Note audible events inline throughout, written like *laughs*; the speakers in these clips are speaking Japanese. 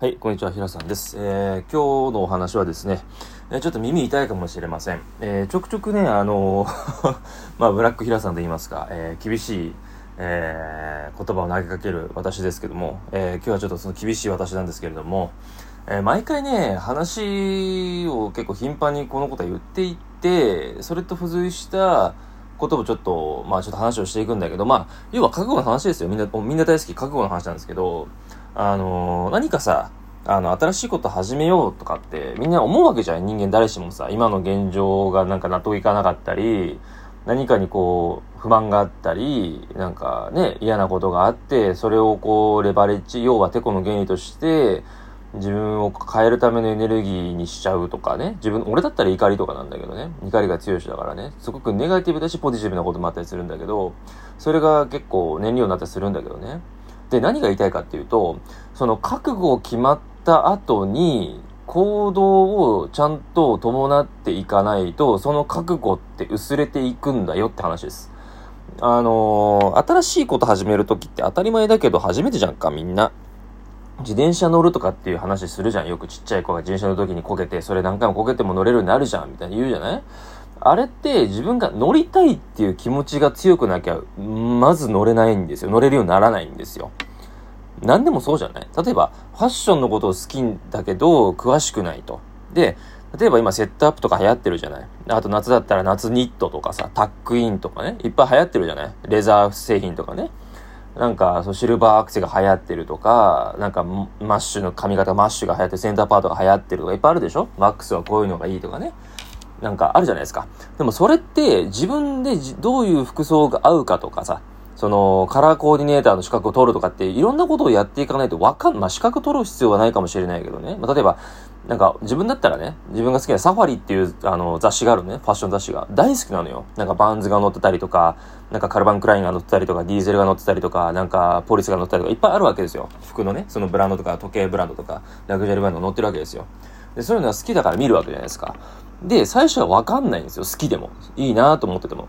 はい、こんにちは、ひらさんです。えー、今日のお話はですね、えちょっと耳痛いかもしれません。えー、ちょくちょくね、あの *laughs* まあ、ブラックひらさんと言いますか、えー、厳しい、えー、言葉を投げかける私ですけども、えー、今日はちょっとその厳しい私なんですけれども、えー、毎回ね、話を結構頻繁にこのことは言っていって、それと付随したことをちょっと、まあちょっと話をしていくんだけど、まあ、要は覚悟の話ですよ。みんな、みんな大好き覚悟の話なんですけど、あのー、何かさ、あの、新しいこと始めようとかってみんな思うわけじゃん。人間誰しもさ、今の現状がなんか納得いかなかったり、何かにこう、不満があったり、なんかね、嫌なことがあって、それをこう、レバレッジ、要はテコの原理として、自分を変えるためのエネルギーにしちゃうとかね。自分、俺だったら怒りとかなんだけどね。怒りが強い人だからね。すごくネガティブだし、ポジティブなこともあったりするんだけど、それが結構燃料になったりするんだけどね。で、何が言いたいかっていうと、その覚悟を決まった後に、行動をちゃんと伴っていかないと、その覚悟って薄れていくんだよって話です。あのー、新しいこと始めるときって当たり前だけど初めてじゃんか、みんな。自転車乗るとかっていう話するじゃん。よくちっちゃい子が自転車の時にこけて、それ何回もこけても乗れるようになるじゃん、みたいに言うじゃない？あれって自分が乗りたいっていう気持ちが強くなきゃ、まず乗れないんですよ。乗れるようにならないんですよ。何でもそうじゃない？例えば、ファッションのことを好きだけど、詳しくないと。で、例えば今セットアップとか流行ってるじゃない？あと夏だったら夏ニットとかさ、タックインとかね、いっぱい流行ってるじゃない？レザー製品とかね。なんか、そう、シルバーアクセが流行ってるとか、なんか、マッシュの髪型マッシュが流行ってる、センターパートが流行ってるとかいっぱいあるでしょ？ワックスはこういうのがいいとかね。なんかあるじゃないですか。でもそれって自分でどういう服装が合うかとかさ、その、カラーコーディネーターの資格を取るとかって、いろんなことをやっていかないとわかん、まあ、資格取る必要はないかもしれないけどね。まあ、例えば、なんか、自分だったらね、自分が好きなサファリっていう、あの、雑誌があるね、ファッション雑誌が。大好きなのよ。なんか、バンズが載ってたりとか、なんか、カルバンクラインが載ってたりとか、ディーゼルが載ってたりとか、なんか、ポリスが載ってたりとか、いっぱいあるわけですよ。服のね、そのブランドとか、時計ブランドとか、ラグジュアリーブランドが載ってるわけですよ。で、そういうのは好きだから見るわけじゃないですか。で、最初はわかんないんですよ。好きでも。いいなと思ってても。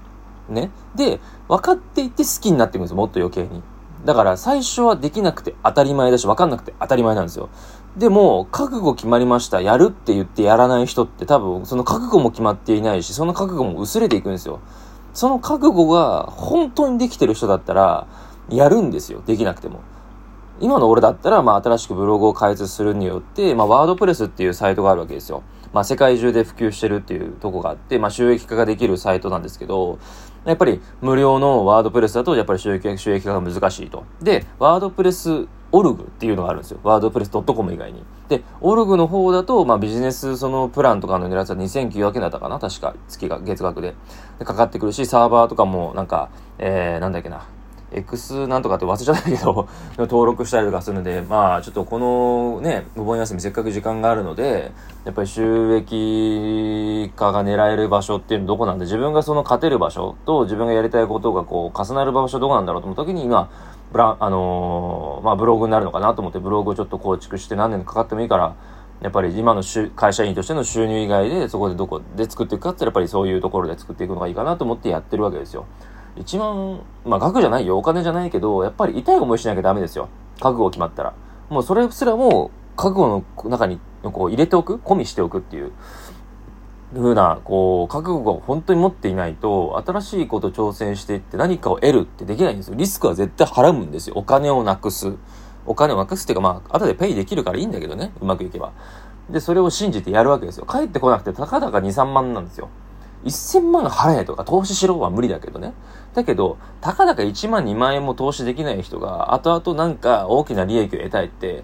ね。で、分かっていって好きになっていくんですよ、もっと余計に。だから最初はできなくて当たり前だし、分かんなくて当たり前なんですよ。でも、覚悟決まりました、やるって言ってやらない人って多分、その覚悟も決まっていないし、その覚悟も薄れていくんですよ。その覚悟が本当にできてる人だったら、やるんですよ、できなくても。今の俺だったら、まあ、新しくブログを開設するによって、まあ、ワードプレスっていうサイトがあるわけですよ。まあ、世界中で普及してるっていうとこがあって、まあ、収益化ができるサイトなんですけど、やっぱり無料のワードプレスだと、やっぱり収益収益化が難しいと。で、ワードプレスオルグっていうのがあるんですよ。ワードプレス .com 以外に。で、オルグの方だと、まあビジネスそのプランとかの狙つは2900円だったかな？確か、月が、月額で。でかかってくるし、サーバーとかもなんか、えー、なんだっけな？X なんとかって忘れちゃったけど *laughs* 登録したりとかするので、まあ、ちょっとこのね、お盆休みせっかく時間があるので、やっぱり収益化が狙える場所っていうのはどこなんで、自分がその勝てる場所と自分がやりたいことがこう重なる場所どこなんだろうと思った時に今、ブラ、あのー、まあブログになるのかなと思ってブログをちょっと構築して何年かかってもいいから、やっぱり今の会社員としての収入以外でそこでどこで作っていくかってやっぱりそういうところで作っていくのがいいかなと思ってやってるわけですよ。一番、まあ額じゃないよ、お金じゃないけど、やっぱり痛い思いしなきゃダメですよ。覚悟決まったら。もうそれすらも、覚悟の中にこう入れておく、込みしておくっていう。ふうな、こう、覚悟を本当に持っていないと、新しいこと挑戦していって何かを得るってできないんですよ。リスクは絶対払うんですよ。お金をなくす。お金をなくすっていうか、まあ、後でペイできるからいいんだけどね。うまくいけば。で、それを信じてやるわけですよ。帰ってこなくて、たかだか2、3万なんですよ。1000万払えとか投資しろは無理だけどね。だけど、たかだか1万2万円も投資できない人が、後々なんか大きな利益を得たいって、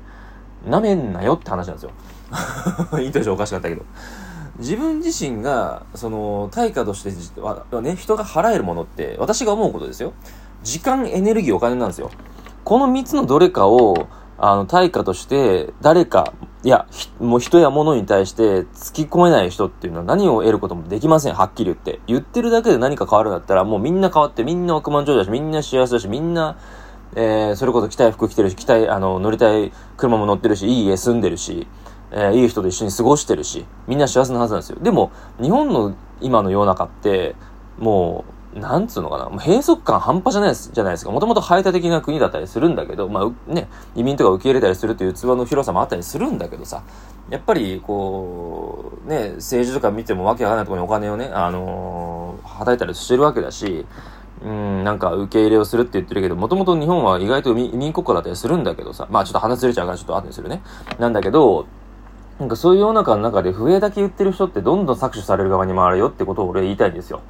なめんなよって話なんですよ。いいとしおかしかったけど。自分自身が、その、対価として、ね、人が払えるものって、私が思うことですよ。時間、エネルギー、お金なんですよ。この3つのどれかを、あの、対価として、誰か、いや、もう人や物に対して突き込めない人っていうのは何を得ることもできません、はっきり言って。言ってるだけで何か変わるんだったら、もうみんな変わって、みんな億万長者だし、みんな幸せだし、みんな、えー、それこそ着たい服着てるし、着たい、あの、乗りたい車も乗ってるし、いい家住んでるし、えー、いい人と一緒に過ごしてるし、みんな幸せなはずなんですよ。でも、日本の今の世の中って、もう、なんつうのかな、閉塞感半端じゃないです、じゃないですか。もともと排他的な国だったりするんだけど、まあ、ね、移民とか受け入れたりするっていう器の広さもあったりするんだけどさ、やっぱり、こう、ね、政治とか見てもわけわかんないところにお金をね、あのー、はたいたりしてるわけだし、うん、なんか受け入れをするって言ってるけど、もともと日本は意外と移民国家だったりするんだけどさ、まあちょっと話ずれちゃうからちょっと後にするね。なんだけど、なんかそういう世の中の中で笛だけ言ってる人ってどんどん搾取される側に回るよってことを俺言いたいんですよ。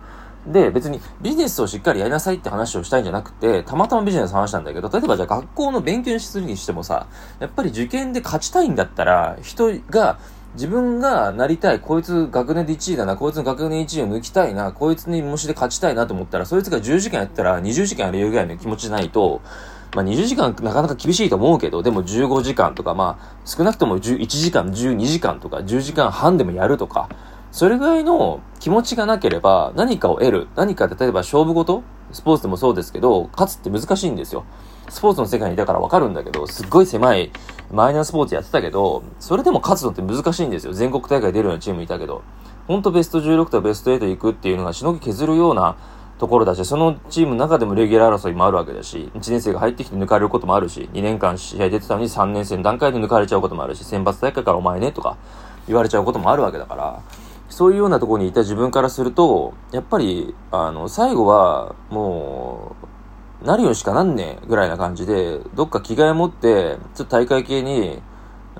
で、別にビジネスをしっかりやりなさいって話をしたいんじゃなくて、たまたまビジネスの話なんだけど、例えばじゃあ学校の勉強にするにしてもさ、やっぱり受験で勝ちたいんだったら、人が、自分がなりたい、こいつ学年で1位だな、こいつの学年1位を抜きたいな、こいつに模試で勝ちたいなと思ったら、そいつが10時間やったら20時間やるぐらいの気持ちないと、まあ20時間なかなか厳しいと思うけど、でも15時間とか、まあ少なくとも11時間、12時間とか、10時間半でもやるとか、それぐらいの気持ちがなければ何かを得る。何か例えば勝負事スポーツでもそうですけど、勝つって難しいんですよ。スポーツの世界にいたからわかるんだけど、すっごい狭いマイナースポーツやってたけど、それでも勝つのって難しいんですよ。全国大会出るようなチームいたけど。ほんとベスト16とベスト8行くっていうのがしのぎ削るようなところだし、そのチームの中でもレギュラー争いもあるわけだし、1年生が入ってきて抜かれることもあるし、2年間試合出てたのに3年生の段階で抜かれちゃうこともあるし、選抜大会からお前ねとか言われちゃうこともあるわけだから、そういうようなところにいた自分からすると、やっぱり、あの、最後は、もう、なるよしかなんねえぐらいな感じで、どっか着替え持って、ちょっと大会系に、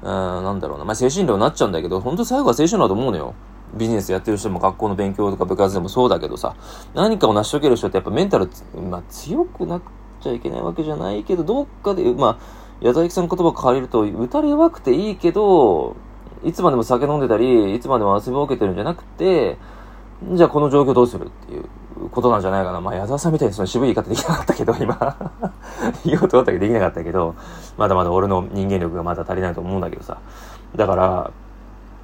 うん、なんだろうな、まあ、精神論になっちゃうんだけど、本当最後は精神論だと思うのよ。ビジネスやってる人も学校の勉強とか部活でもそうだけどさ、何かを成し遂げる人ってやっぱメンタル、まあ、強くなっちゃいけないわけじゃないけど、どっかで、まあ、矢田さんの言葉を借りると、打たれ弱くていいけど、いつまでも酒飲んでたり、いつまでも遊びを受けてるんじゃなくて、じゃあこの状況どうするっていうことなんじゃないかな。まあ、矢沢さんみたいにその渋い言い方できなかったけど、今 *laughs* 言おうと思ったけどできなかったけど、まだまだ俺の人間力がまだ足りないと思うんだけどさ。だから、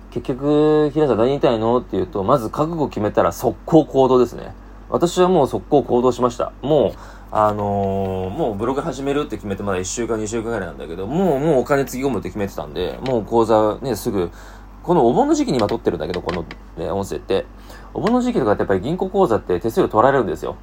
結局、平さん何言いたいのって言うと、まず覚悟決めたら速攻行動ですね。私はもう速攻行動しました。もう、あのー、もうブログ始めるって決めてまだ1週間2週間ぐらいなんだけど、もう、もうお金つぎ込むって決めてたんで、もう講座ね、すぐ、このお盆の時期に今撮ってるんだけど、この、ね、音声って。お盆の時期とかってやっぱり銀行口座って手数料取られるんですよ。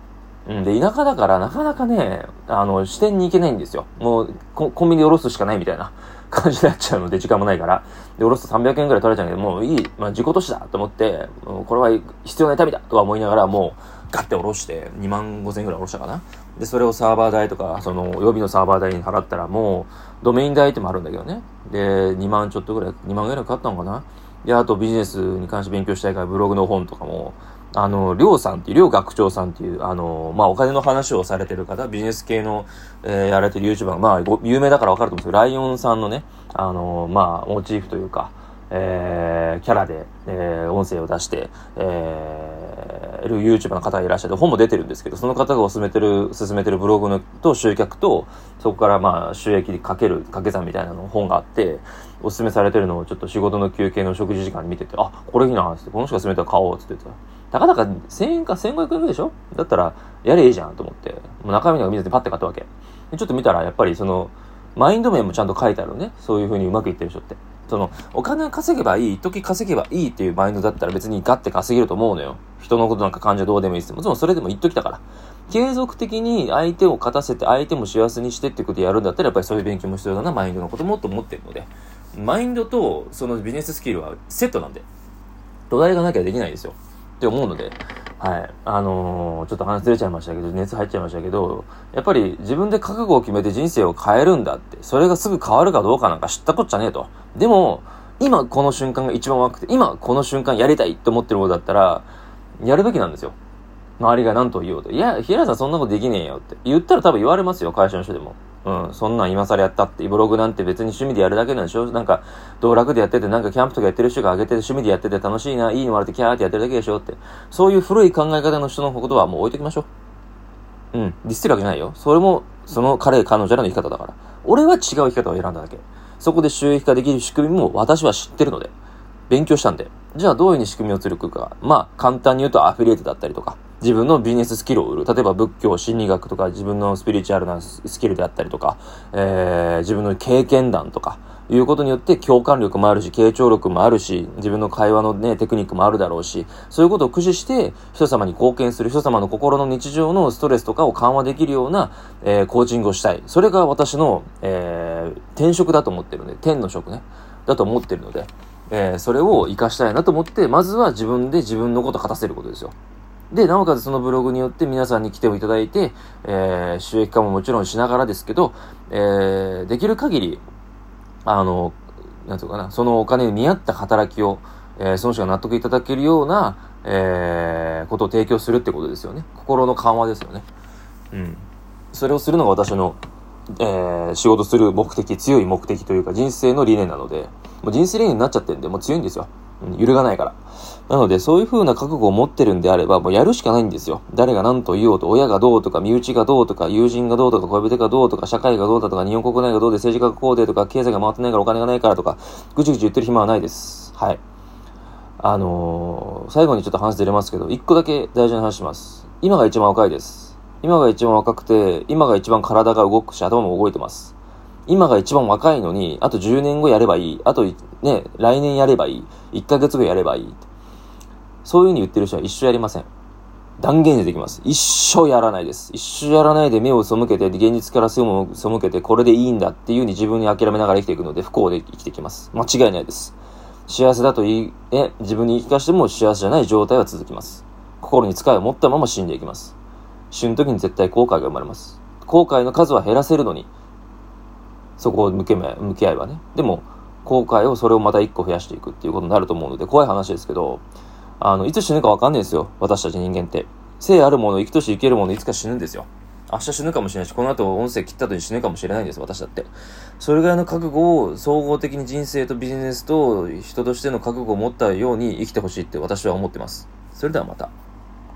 うん、で、田舎だからなかなかね、あの、支店に行けないんですよ。もうコ、コンビニで下ろすしかないみたいな *laughs* 感じになっちゃうので、時間もないから。で、下ろすと300円くらい取られちゃうけど、もういい、まあ、自己投資だと思って、これは必要な痛みだとは思いながら、もう、ガッて下ろして、2万5千円ぐらい下ろしたかな？で、それをサーバー代とか、その、予備のサーバー代に払ったら、もう、ドメイン代ってもあるんだけどね。で、2万ちょっとぐらい、2万ぐらいかかったのかな？で、あとビジネスに関して勉強したいから、ブログの本とかも、あの、りょうさんっていう、りょう学長さんっていう、あの、まあ、お金の話をされてる方、ビジネス系の、えー、やられてる YouTuber、まあ、有名だからわかると思うんですけど、ライオンさんのね、あの、まあ、モチーフというか、えー、キャラで、えー、音声を出して、えー、る YouTube の方がいらっしゃって、本も出てるんですけど、その方がお勧めてる、進めてるブログのと集客と、そこからまあ収益にかける、掛け算みたいなの本があって、お勧めされてるのをちょっと仕事の休憩の食事時間に見てて、あ、これいいなって、この人が勧めたら買おうって言ってた。たかだか1000円か1500円ぐらいでしょ？だったら、やれいいじゃんと思って、もう中身が見せてパッて買ったわけ。ちょっと見たら、やっぱりその、マインド面もちゃんと書いてあるね。そういう風にうまくいってる人って。その、お金を稼げばいい、一時稼げばいいっていうマインドだったら別にガッて稼げると思うのよ。人のことなんか感情どうでもいいですもちろんそれでも一時だから。継続的に相手を勝たせて、相手も幸せにしてってことやるんだったら、やっぱりそういう勉強も必要だな、マインドのこともっと思ってるので。マインドとそのビジネススキルはセットなんで。土台がなきゃできないですよ。って思うので、はい。あのー、ちょっと話ずれちゃいましたけど、熱入っちゃいましたけど、やっぱり自分で覚悟を決めて人生を変えるんだって、それがすぐ変わるかどうかなんか知ったこっちゃねえと。でも、今この瞬間が一番若くて、今この瞬間やりたいって思ってることだったら、やるべきなんですよ。周りが何と言おうと。いや、平井さんそんなことできねえよって。言ったら多分言われますよ、会社の人でも。うん、そんなん今更やったって、ブログなんて別に趣味でやるだけなんでしょ？なんか、道楽でやってて、なんかキャンプとかやってる人が上げてて趣味でやってて楽しいな、いいのもらってキャーってやってるだけでしょ？って。そういう古い考え方の人のことはもう置いときましょう。うん、ディスってるわけじゃないよ。それも、その彼、彼女らの生き方だから。俺は違う生き方を選んだだけ。そこで収益化できる仕組みも私は知ってるので、勉強したんで。じゃあどういうふうに仕組みを作るか。まあ、簡単に言うとアフィリエイトだったりとか、自分のビジネススキルを売る。例えば仏教、心理学とか自分のスピリチュアルなスキルであったりとか、えー、自分の経験談とか、いうことによって共感力もあるし、傾聴力もあるし、自分の会話のね、テクニックもあるだろうし、そういうことを駆使して人様に貢献する、人様の心の日常のストレスとかを緩和できるような、えー、コーチングをしたい。それが私の、えー、転職だと思ってるので、天の職ね、だと思ってるので、えー、それを活かしたいなと思って、まずは自分で自分のことを果たせることですよ。で、なおかつそのブログによって皆さんに来ていただいて、えー、収益化ももちろんしながらですけど、えー、できる限り、あの、なんていうかな、そのお金に見合った働きを、えー、その人が納得いただけるような、えー、ことを提供するってことですよね。心の緩和ですよね。うん。それをするのが私の、えー、仕事する目的、強い目的というか人生の理念なので、もう人生理念になっちゃってるんで、もう強いんですよ。揺るがないから。なので、そういう風な覚悟を持ってるんであれば、もうやるしかないんですよ。誰が何と言おうと、親がどうとか、身内がどうとか、友人がどうとか、恋人がどうとか、社会がどうだとか、日本国内がどうで、政治家がこうでとか、経済が回ってないからお金がないからとか、ぐちぐち言ってる暇はないです。はい。あのー、最後にちょっと話出れますけど、一個だけ大事な話します。今が一番若いです。今が一番若くて、今が一番体が動くし、頭も動いてます。今が一番若いのに、あと10年後やればいい。あと、ね、来年やればいい。1ヶ月後やればいい。そういう風に言ってる人は一生やりません。断言できます。一生やらないです。一生やらないで目を背けて、現実から背を背けて、これでいいんだっていう風に自分に諦めながら生きていくので、不幸で生きてきます。間違いないです。幸せだと言い、え、自分に言い聞かしても幸せじゃない状態は続きます。心に使いを持ったまま死んでいきます。死ぬ時に絶対後悔が生まれます。後悔の数は減らせるのに、そこを向け向き合えばね。でも、後悔をそれをまた一個増やしていくっていうことになると思うので、怖い話ですけど、あの、いつ死ぬかわかんないですよ。私たち人間って。生あるもの、生きとし生けるもの、いつか死ぬんですよ。明日死ぬかもしれないし、この後音声切った後に死ぬかもしれないんです、私だって。それぐらいの覚悟を、総合的に人生とビジネスと人としての覚悟を持ったように生きてほしいって私は思ってます。それではまた。